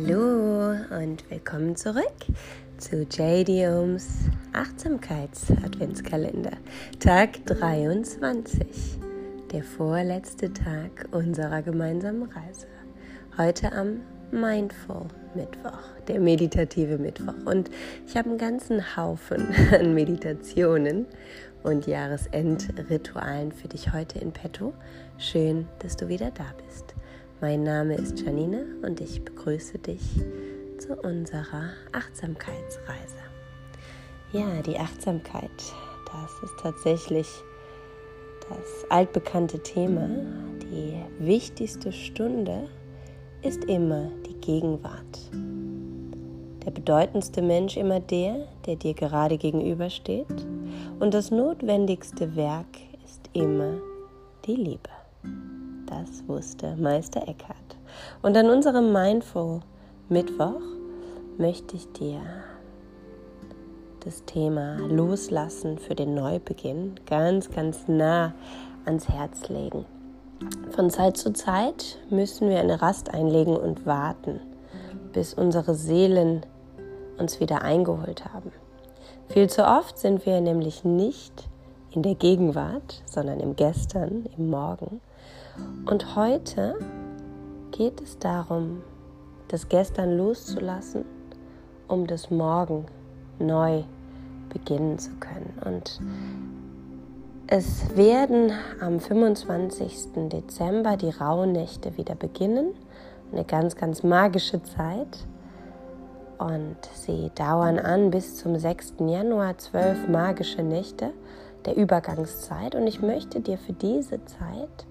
Hallo und willkommen zurück zu JD Ohms Achtsamkeits-Adventskalender, Tag 23, der vorletzte Tag unserer gemeinsamen Reise. Heute am Mindful Mittwoch, der meditative Mittwoch. Und ich habe einen ganzen Haufen an Meditationen und Jahresendritualen für dich heute in petto. Schön, dass du wieder da bist. Mein Name ist Janine und ich begrüße dich zu unserer Achtsamkeitsreise. Ja, die Achtsamkeit, das ist tatsächlich das altbekannte Thema. Die wichtigste Stunde ist immer die Gegenwart. Der bedeutendste Mensch immer der, der dir gerade gegenübersteht. Und das notwendigste Werk ist immer die Liebe. Das wusste Meister Eckhart. Und an unserem Mindful Mittwoch möchte ich dir das Thema Loslassen für den Neubeginn ganz, ganz nah ans Herz legen. Von Zeit zu Zeit müssen wir eine Rast einlegen und warten, bis unsere Seelen uns wieder eingeholt haben. Viel zu oft sind wir nämlich nicht in der Gegenwart, sondern im Gestern, im Morgen und heute geht es darum, das Gestern loszulassen, um das Morgen neu beginnen zu können. Und es werden am 25. Dezember die Rauhnächte wieder beginnen. Eine ganz, ganz magische Zeit. Und sie dauern an bis zum 6. Januar, zwölf magische Nächte der Übergangszeit. Und ich möchte dir für diese Zeit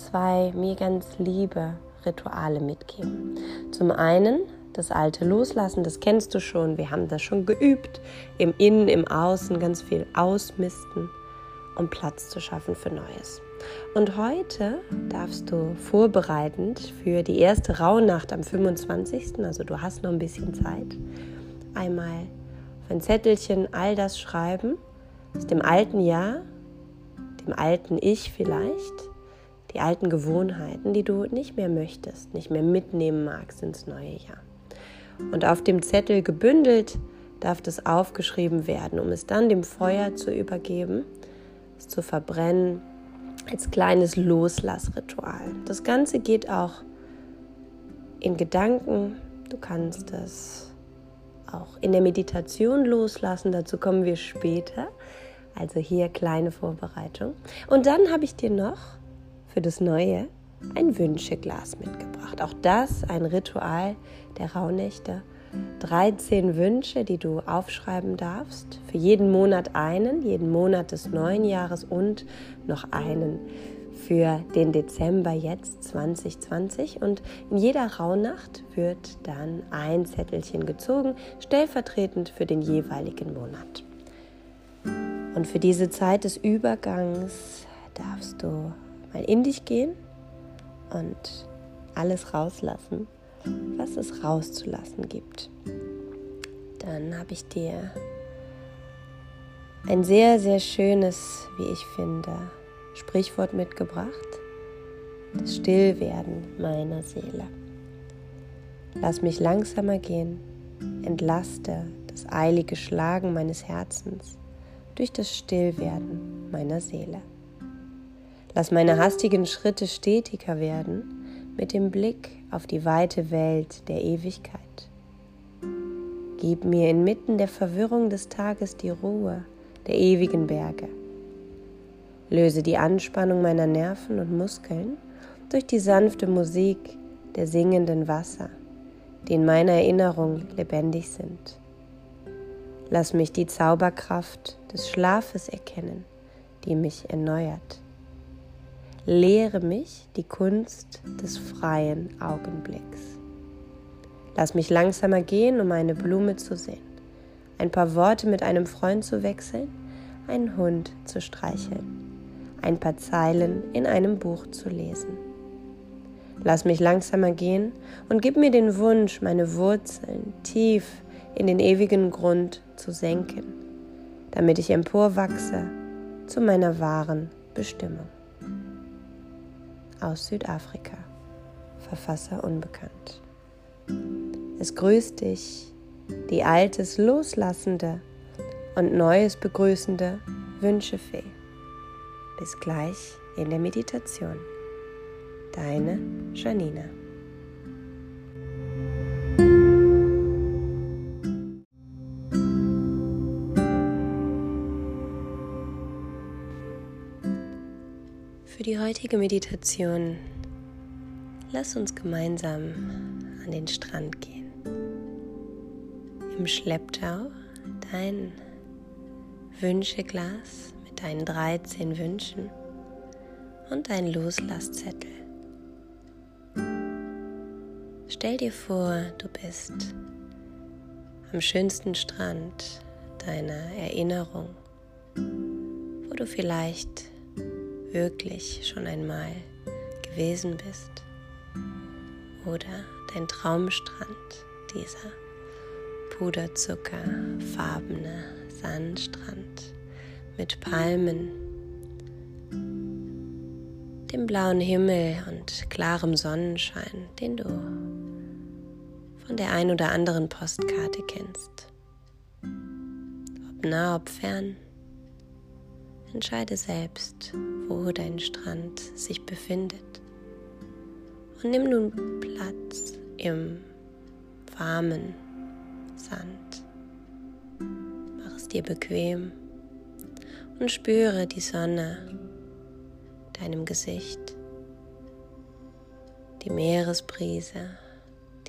zwei mir ganz liebe Rituale mitgeben. Zum einen das alte Loslassen, das kennst du schon, wir haben das schon geübt, im Innen, im Außen ganz viel ausmisten, um Platz zu schaffen für Neues. Und heute darfst du vorbereitend für die erste Rauhnacht am 25., also du hast noch ein bisschen Zeit, einmal auf ein Zettelchen all das schreiben, aus dem alten Jahr, dem alten Ich vielleicht, die alten Gewohnheiten, die du nicht mehr möchtest, nicht mehr mitnehmen magst ins neue Jahr. Und auf dem Zettel gebündelt darf das aufgeschrieben werden, um es dann dem Feuer zu übergeben, es zu verbrennen, als kleines Loslassritual. Das Ganze geht auch in Gedanken. Du kannst es auch in der Meditation loslassen. Dazu kommen wir später. Also hier kleine Vorbereitung. Und dann habe ich dir noch für das Neue ein Wünscheglas mitgebracht. Auch das ein Ritual der Rauhnächte. 13 Wünsche, die du aufschreiben darfst. Für jeden Monat einen, jeden Monat des neuen Jahres und noch einen für den Dezember jetzt 2020. Und in jeder Rauhnacht wird dann ein Zettelchen gezogen, stellvertretend für den jeweiligen Monat. Und für diese Zeit des Übergangs darfst du mal in dich gehen und alles rauslassen, was es rauszulassen gibt. Dann habe ich dir ein sehr, sehr schönes, wie ich finde, Sprichwort mitgebracht. Das Stillwerden meiner Seele. Lass mich langsamer gehen, entlaste das eilige Schlagen meines Herzens durch das Stillwerden meiner Seele. Lass meine hastigen Schritte stetiger werden mit dem Blick auf die weite Welt der Ewigkeit. Gib mir inmitten der Verwirrung des Tages die Ruhe der ewigen Berge. Löse die Anspannung meiner Nerven und Muskeln durch die sanfte Musik der singenden Wasser, die in meiner Erinnerung lebendig sind. Lass mich die Zauberkraft des Schlafes erkennen, die mich erneuert. Lehre mich die Kunst des freien Augenblicks. Lass mich langsamer gehen, um eine Blume zu sehen, ein paar Worte mit einem Freund zu wechseln, einen Hund zu streicheln, ein paar Zeilen in einem Buch zu lesen. Lass mich langsamer gehen und gib mir den Wunsch, meine Wurzeln tief in den ewigen Grund zu senken, damit ich emporwachse zu meiner wahren Bestimmung aus Südafrika. Verfasser unbekannt. Es grüßt dich die altes loslassende und neues begrüßende Wünschefee. Bis gleich in der Meditation. Deine Janina. Heutige Meditation lass uns gemeinsam an den Strand gehen. Im Schlepptau dein Wünscheglas mit deinen 13 Wünschen und dein Loslasszettel. Stell dir vor, du bist am schönsten Strand deiner Erinnerung, wo du vielleicht wirklich schon einmal gewesen bist oder dein Traumstrand, dieser puderzuckerfarbene Sandstrand mit Palmen, dem blauen Himmel und klarem Sonnenschein, den du von der ein oder anderen Postkarte kennst. Ob nah, ob fern, entscheide selbst, wo dein Strand sich befindet. Und nimm nun Platz im warmen Sand. Mach es dir bequem und spüre die Sonne deinem Gesicht, die Meeresbrise,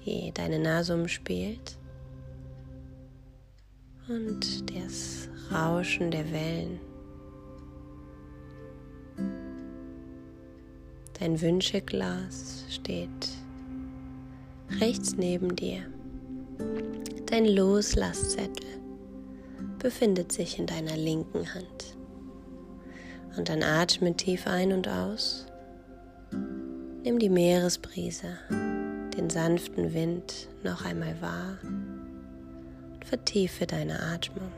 die deine Nase umspielt und das Rauschen der Wellen. Dein Wünscheglas steht rechts neben dir. Dein Loslasszettel befindet sich in deiner linken Hand. Und dann atme tief ein und aus. Nimm die Meeresbrise, den sanften Wind noch einmal wahr und vertiefe deine Atmung.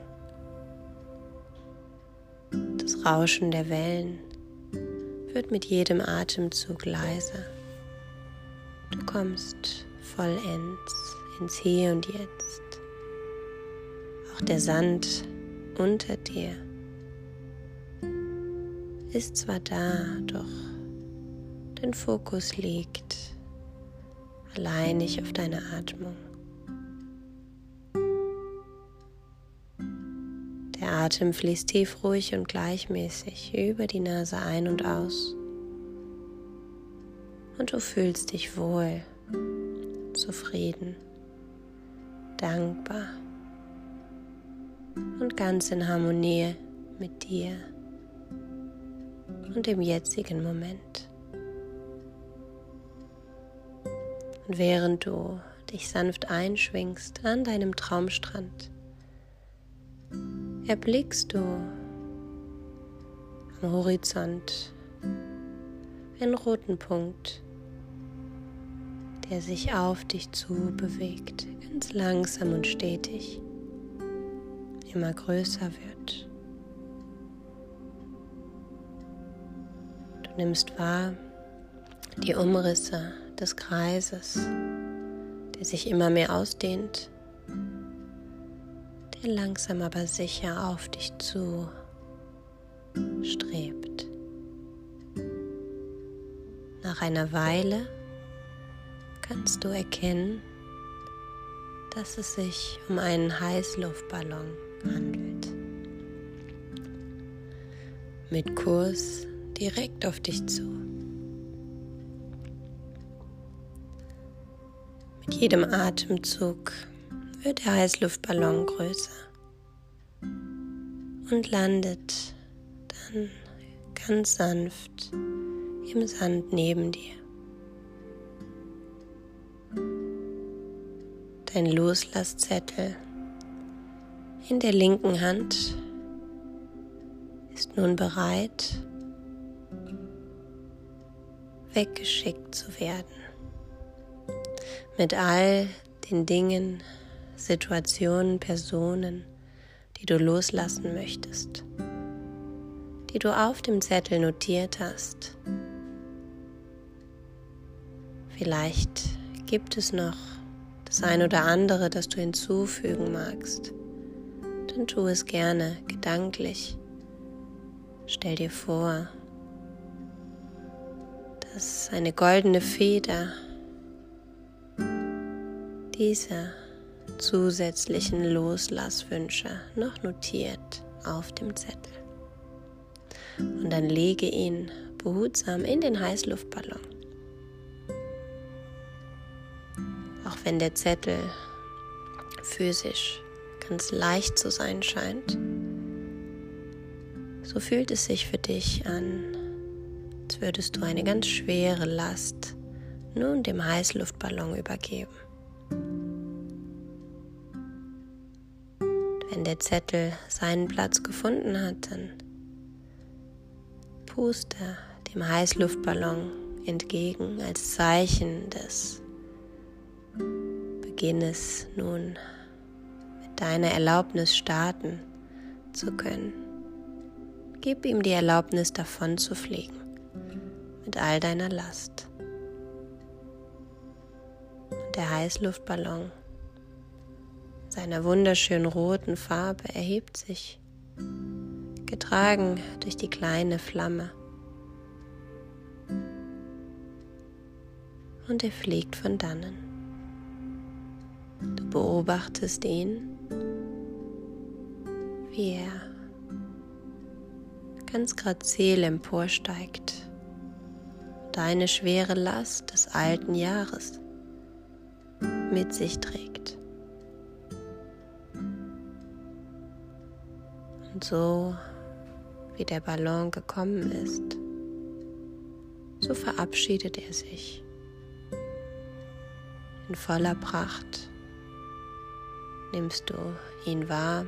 Das Rauschen der Wellen wird mit jedem Atemzug leiser. Du kommst vollends ins Hier und Jetzt. Auch der Sand unter dir ist zwar da, doch dein Fokus liegt alleinig auf deiner Atmung. Atem fließt tief, ruhig und gleichmäßig über die Nase ein und aus. Und du fühlst dich wohl, zufrieden, dankbar und ganz in Harmonie mit dir und im jetzigen Moment. Und während du dich sanft einschwingst an deinem Traumstrand, erblickst du am Horizont einen roten Punkt, der sich auf dich zu bewegt, ganz langsam und stetig, immer größer wird. Du nimmst wahr die Umrisse des Kreises, der sich immer mehr ausdehnt langsam aber sicher auf dich zu strebt. Nach einer Weile kannst du erkennen, dass es sich um einen Heißluftballon handelt. Mit Kurs direkt auf dich zu. Mit jedem Atemzug wird der Heißluftballon größer und landet dann ganz sanft im Sand neben dir. Dein Loslasszettel in der linken Hand ist nun bereit, weggeschickt zu werden. Mit all den Dingen, Situationen, Personen, die du loslassen möchtest, die du auf dem Zettel notiert hast. Vielleicht gibt es noch das ein oder andere, das du hinzufügen magst, dann tu es gerne gedanklich. Stell dir vor, dass eine goldene Feder diese zusätzlichen Loslasswünsche noch notiert auf dem Zettel. Und dann lege ihn behutsam in den Heißluftballon. Auch wenn der Zettel physisch ganz leicht zu sein scheint, so fühlt es sich für dich an, als würdest du eine ganz schwere Last nun dem Heißluftballon übergeben. Wenn der Zettel seinen Platz gefunden hat, dann puste dem Heißluftballon entgegen als Zeichen des Beginnes nun mit deiner Erlaubnis starten zu können. Gib ihm die Erlaubnis davon zu fliegen mit all deiner Last. Und der Heißluftballon seiner wunderschönen roten Farbe erhebt sich, getragen durch die kleine Flamme. Und er fliegt von dannen. Du beobachtest ihn, wie er ganz grazil emporsteigt, deine schwere Last des alten Jahres mit sich trägt. Und so wie der Ballon gekommen ist, so verabschiedet er sich in voller Pracht. Nimmst du ihn wahr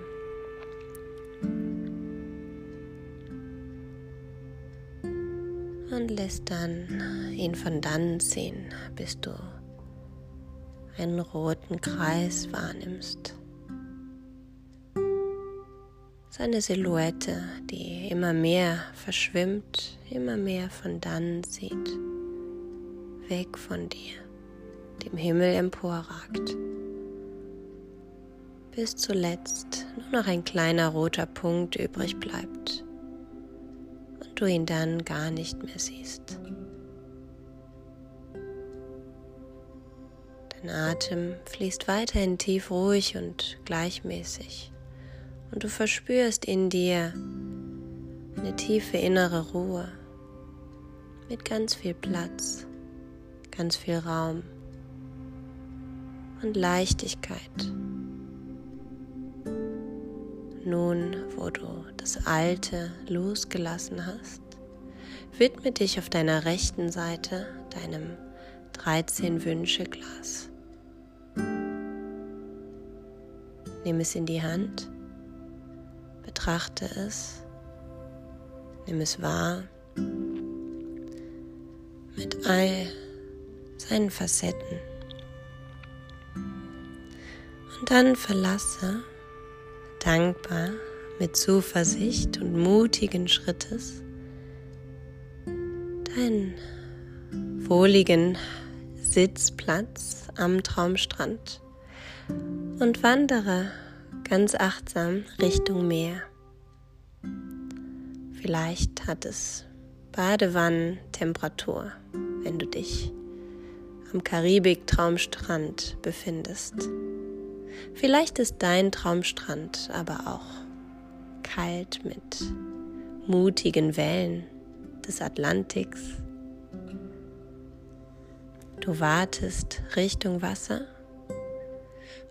und lässt dann ihn von dann ziehen, bis du einen roten Kreis wahrnimmst. Seine Silhouette, die immer mehr verschwimmt, immer mehr von dann zieht, weg von dir, dem Himmel emporragt, bis zuletzt nur noch ein kleiner roter Punkt übrig bleibt. Du ihn dann gar nicht mehr siehst. Dein Atem fließt weiterhin tief ruhig und gleichmäßig und du verspürst in dir eine tiefe innere Ruhe mit ganz viel Platz, ganz viel Raum und Leichtigkeit. Nun, wo du das Alte losgelassen hast, widme dich auf deiner rechten Seite deinem 13 Wünsche Glas. Nimm es in die Hand, betrachte es, nimm es wahr mit all seinen Facetten. Und dann verlasse dankbar, mit Zuversicht und mutigen Schrittes deinen wohligen Sitzplatz am Traumstrand und wandere ganz achtsam Richtung Meer. Vielleicht hat es Badewannentemperatur, wenn du dich am Karibik-Traumstrand befindest. Vielleicht ist dein Traumstrand aber auch kalt mit mutigen Wellen des Atlantiks. Du wartest Richtung Wasser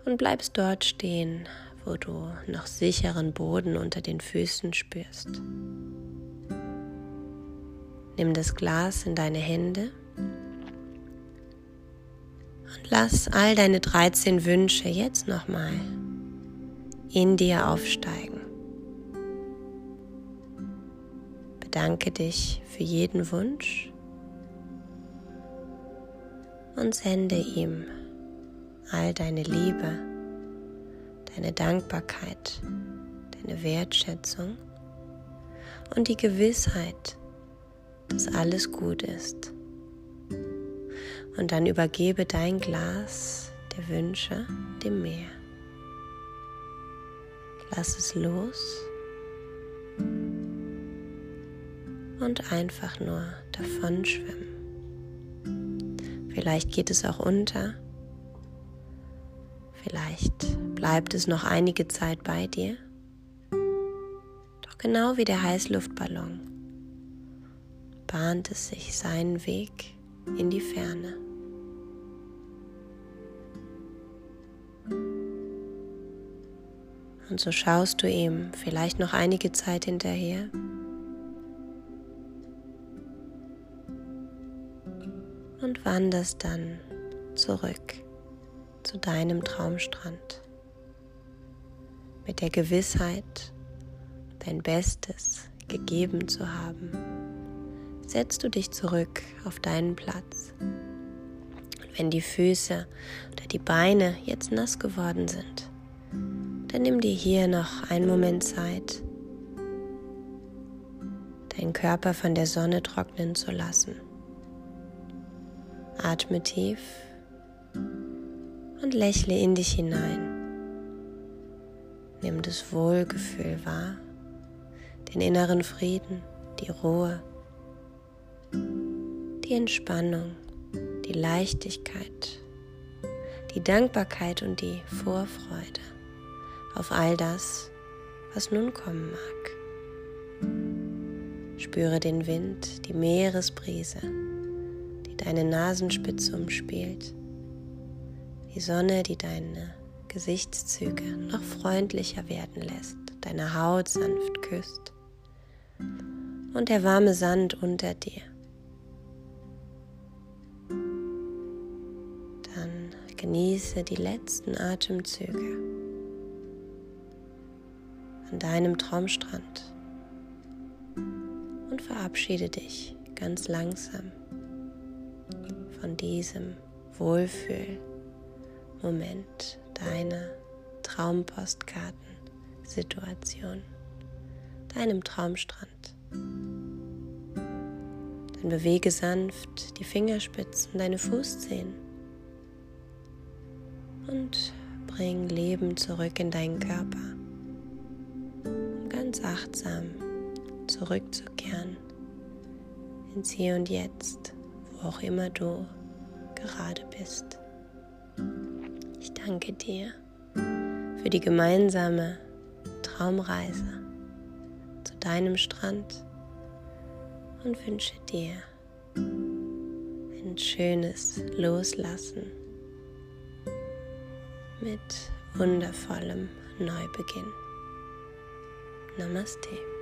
und bleibst dort stehen, wo du noch sicheren Boden unter den Füßen spürst. Nimm das Glas in deine Hände und lass all deine 13 Wünsche jetzt nochmal in dir aufsteigen. Bedanke dich für jeden Wunsch und sende ihm all deine Liebe, deine Dankbarkeit, deine Wertschätzung und die Gewissheit, dass alles gut ist und dann übergebe dein Glas der Wünsche dem Meer. Lass es los und einfach nur davon schwimmen. Vielleicht geht es auch unter. Vielleicht bleibt es noch einige Zeit bei dir. Doch genau wie der Heißluftballon bahnt es sich seinen Weg in die Ferne. Und so schaust du ihm vielleicht noch einige Zeit hinterher. Und wanderst dann zurück zu deinem Traumstrand. Mit der Gewissheit, dein Bestes gegeben zu haben, setzt du dich zurück auf deinen Platz. Wenn die Füße oder die Beine jetzt nass geworden sind, dann nimm dir hier noch einen Moment Zeit, deinen Körper von der Sonne trocknen zu lassen. Atme tief und lächle in dich hinein. Nimm das Wohlgefühl wahr, den inneren Frieden, die Ruhe, die Entspannung, die Leichtigkeit, die Dankbarkeit und die Vorfreude auf all das, was nun kommen mag. Spüre den Wind, die Meeresbrise, die deine Nasenspitze umspielt, die Sonne, die deine Gesichtszüge noch freundlicher werden lässt, deine Haut sanft küsst und der warme Sand unter dir. Dann genieße die letzten Atemzüge an deinem Traumstrand und verabschiede dich ganz langsam von diesem Wohlfühlmoment deiner Traumpostkartensituation, deinem Traumstrand. Dann bewege sanft die Fingerspitzen, deine Fußzehen und bring Leben zurück in deinen Körper ganz achtsam zurückzukehren ins Hier und Jetzt, wo auch immer du gerade bist. Ich danke dir für die gemeinsame Traumreise zu deinem Strand und wünsche dir ein schönes Loslassen mit wundervollem Neubeginn. Namaste.